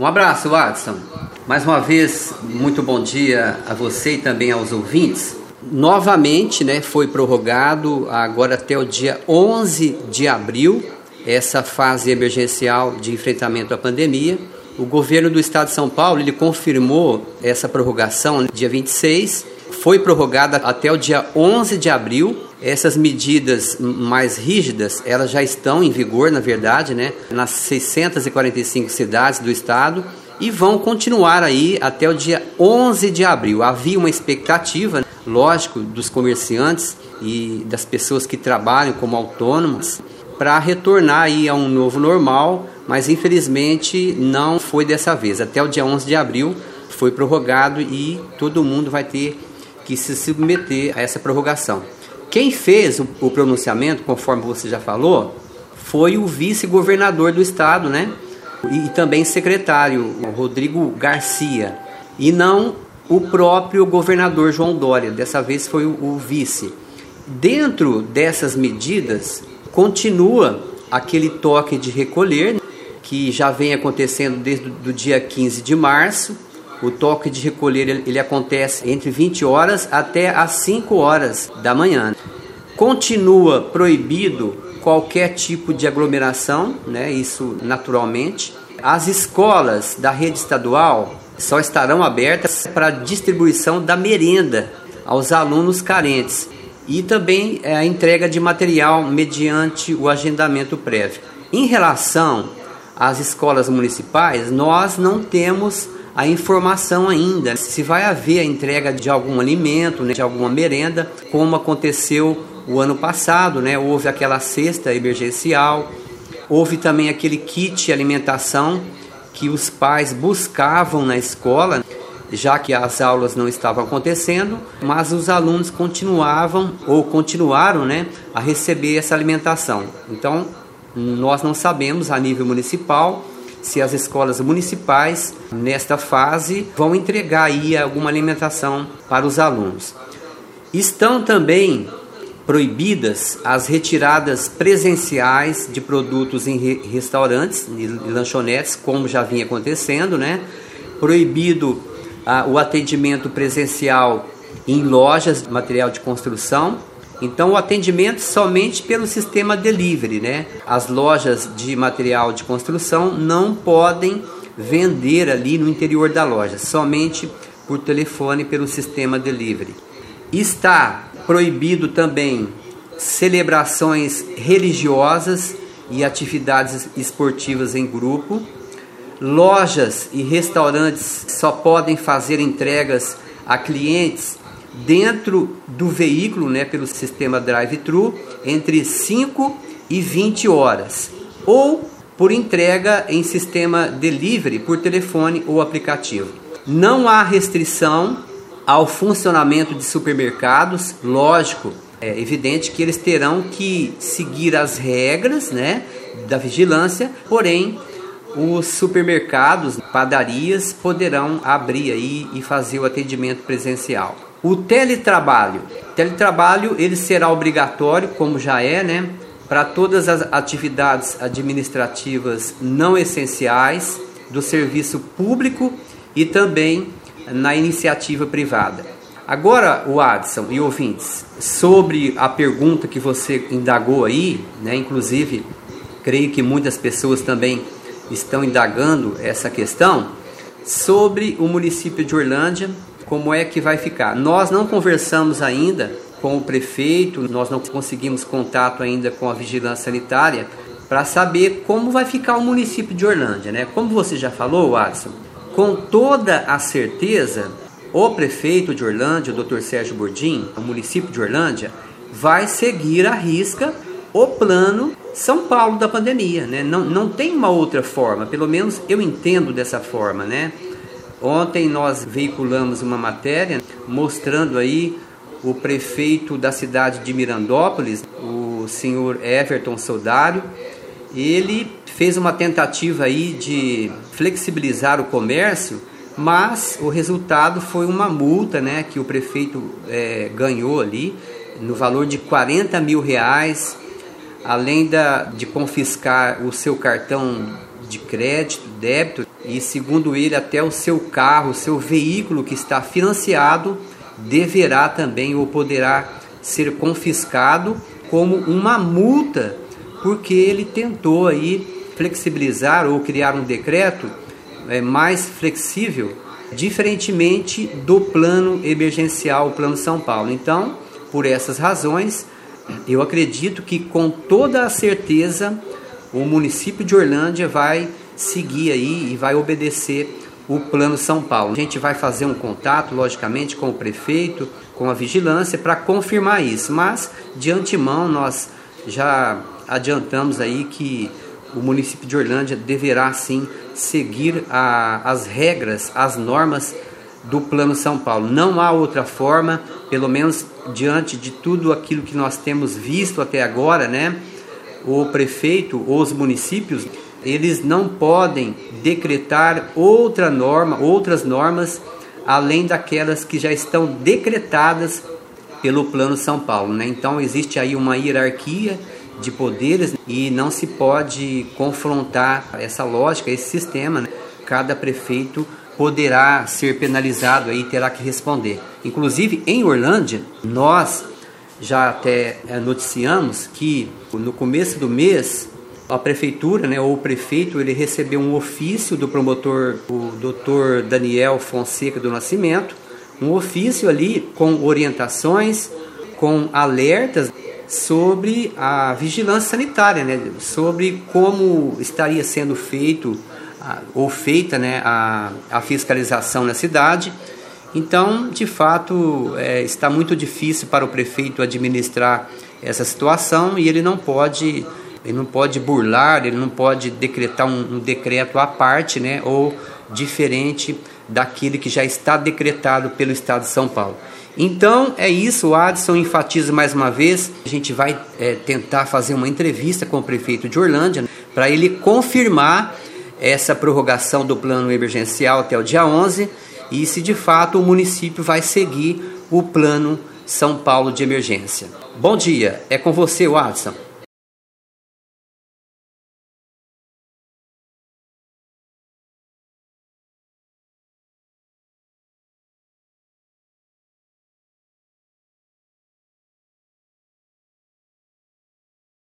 Um abraço, Watson. Mais uma vez, muito bom dia a você e também aos ouvintes. Novamente, né, foi prorrogado agora até o dia 11 de abril essa fase emergencial de enfrentamento à pandemia. O governo do estado de São Paulo ele confirmou essa prorrogação no dia 26, foi prorrogada até o dia 11 de abril. Essas medidas mais rígidas, elas já estão em vigor, na verdade, né, nas 645 cidades do estado e vão continuar aí até o dia 11 de abril. Havia uma expectativa, lógico, dos comerciantes e das pessoas que trabalham como autônomos para retornar aí a um novo normal, mas infelizmente não foi dessa vez. Até o dia 11 de abril foi prorrogado e todo mundo vai ter que se submeter a essa prorrogação. Quem fez o, o pronunciamento, conforme você já falou, foi o vice-governador do estado, né? E, e também secretário, Rodrigo Garcia, e não o próprio governador João Dória. Dessa vez foi o, o vice. Dentro dessas medidas, Continua aquele toque de recolher que já vem acontecendo desde o dia 15 de março. O toque de recolher ele, acontece entre 20 horas até as 5 horas da manhã. Continua proibido qualquer tipo de aglomeração, né? Isso naturalmente. As escolas da rede estadual só estarão abertas para distribuição da merenda aos alunos carentes e também é, a entrega de material mediante o agendamento prévio. Em relação às escolas municipais, nós não temos a informação ainda se vai haver a entrega de algum alimento, né, de alguma merenda, como aconteceu o ano passado, né? Houve aquela cesta emergencial, houve também aquele kit alimentação que os pais buscavam na escola já que as aulas não estavam acontecendo, mas os alunos continuavam ou continuaram né, a receber essa alimentação. Então, nós não sabemos a nível municipal se as escolas municipais nesta fase vão entregar aí alguma alimentação para os alunos. Estão também proibidas as retiradas presenciais de produtos em restaurantes e lanchonetes, como já vinha acontecendo, né? Proibido o atendimento presencial em lojas de material de construção. Então, o atendimento somente pelo sistema delivery, né? As lojas de material de construção não podem vender ali no interior da loja, somente por telefone pelo sistema delivery. Está proibido também celebrações religiosas e atividades esportivas em grupo Lojas e restaurantes só podem fazer entregas a clientes dentro do veículo, né, pelo sistema drive-thru, entre 5 e 20 horas, ou por entrega em sistema delivery por telefone ou aplicativo. Não há restrição ao funcionamento de supermercados, lógico, é evidente que eles terão que seguir as regras, né, da vigilância, porém os supermercados, padarias poderão abrir aí e fazer o atendimento presencial. O teletrabalho, teletrabalho ele será obrigatório, como já é, né, para todas as atividades administrativas não essenciais do serviço público e também na iniciativa privada. Agora, o Adson e ouvintes, sobre a pergunta que você indagou aí, né, inclusive, creio que muitas pessoas também estão indagando essa questão sobre o município de Orlândia, como é que vai ficar. Nós não conversamos ainda com o prefeito, nós não conseguimos contato ainda com a vigilância sanitária para saber como vai ficar o município de Orlândia, né? Como você já falou, Watson, com toda a certeza, o prefeito de Orlândia, o Dr. Sérgio Bordim, o município de Orlândia, vai seguir a risca o plano São Paulo da pandemia, né? Não, não tem uma outra forma, pelo menos eu entendo dessa forma, né? Ontem nós veiculamos uma matéria mostrando aí o prefeito da cidade de Mirandópolis, o senhor Everton Soldário, ele fez uma tentativa aí de flexibilizar o comércio, mas o resultado foi uma multa, né, que o prefeito é, ganhou ali no valor de 40 mil reais além da, de confiscar o seu cartão de crédito, débito, e, segundo ele, até o seu carro, seu veículo que está financiado, deverá também ou poderá ser confiscado como uma multa, porque ele tentou aí flexibilizar ou criar um decreto é, mais flexível, diferentemente do plano emergencial, o Plano São Paulo. Então, por essas razões, eu acredito que com toda a certeza o município de Orlândia vai seguir aí e vai obedecer o Plano São Paulo. A gente vai fazer um contato, logicamente, com o prefeito, com a vigilância, para confirmar isso. Mas, de antemão, nós já adiantamos aí que o município de Orlândia deverá sim seguir a, as regras, as normas do Plano São Paulo. Não há outra forma, pelo menos diante de tudo aquilo que nós temos visto até agora, né? O prefeito os municípios, eles não podem decretar outra norma, outras normas além daquelas que já estão decretadas pelo Plano São Paulo, né? Então existe aí uma hierarquia de poderes e não se pode confrontar essa lógica, esse sistema. Né? Cada prefeito poderá ser penalizado aí terá que responder. Inclusive em Orlândia, nós já até eh, noticiamos que no começo do mês a prefeitura, né, ou o prefeito, ele recebeu um ofício do promotor, o Dr. Daniel Fonseca do Nascimento, um ofício ali com orientações, com alertas sobre a vigilância sanitária, né? sobre como estaria sendo feito ou feita né, a, a fiscalização na cidade. Então, de fato, é, está muito difícil para o prefeito administrar essa situação e ele não pode ele não pode burlar, ele não pode decretar um, um decreto à parte, né, ou diferente daquele que já está decretado pelo Estado de São Paulo. Então é isso, o Adson enfatiza mais uma vez. A gente vai é, tentar fazer uma entrevista com o prefeito de Orlândia para ele confirmar essa prorrogação do plano emergencial até o dia 11 e se de fato o município vai seguir o plano São Paulo de emergência. Bom dia, é com você, Watson.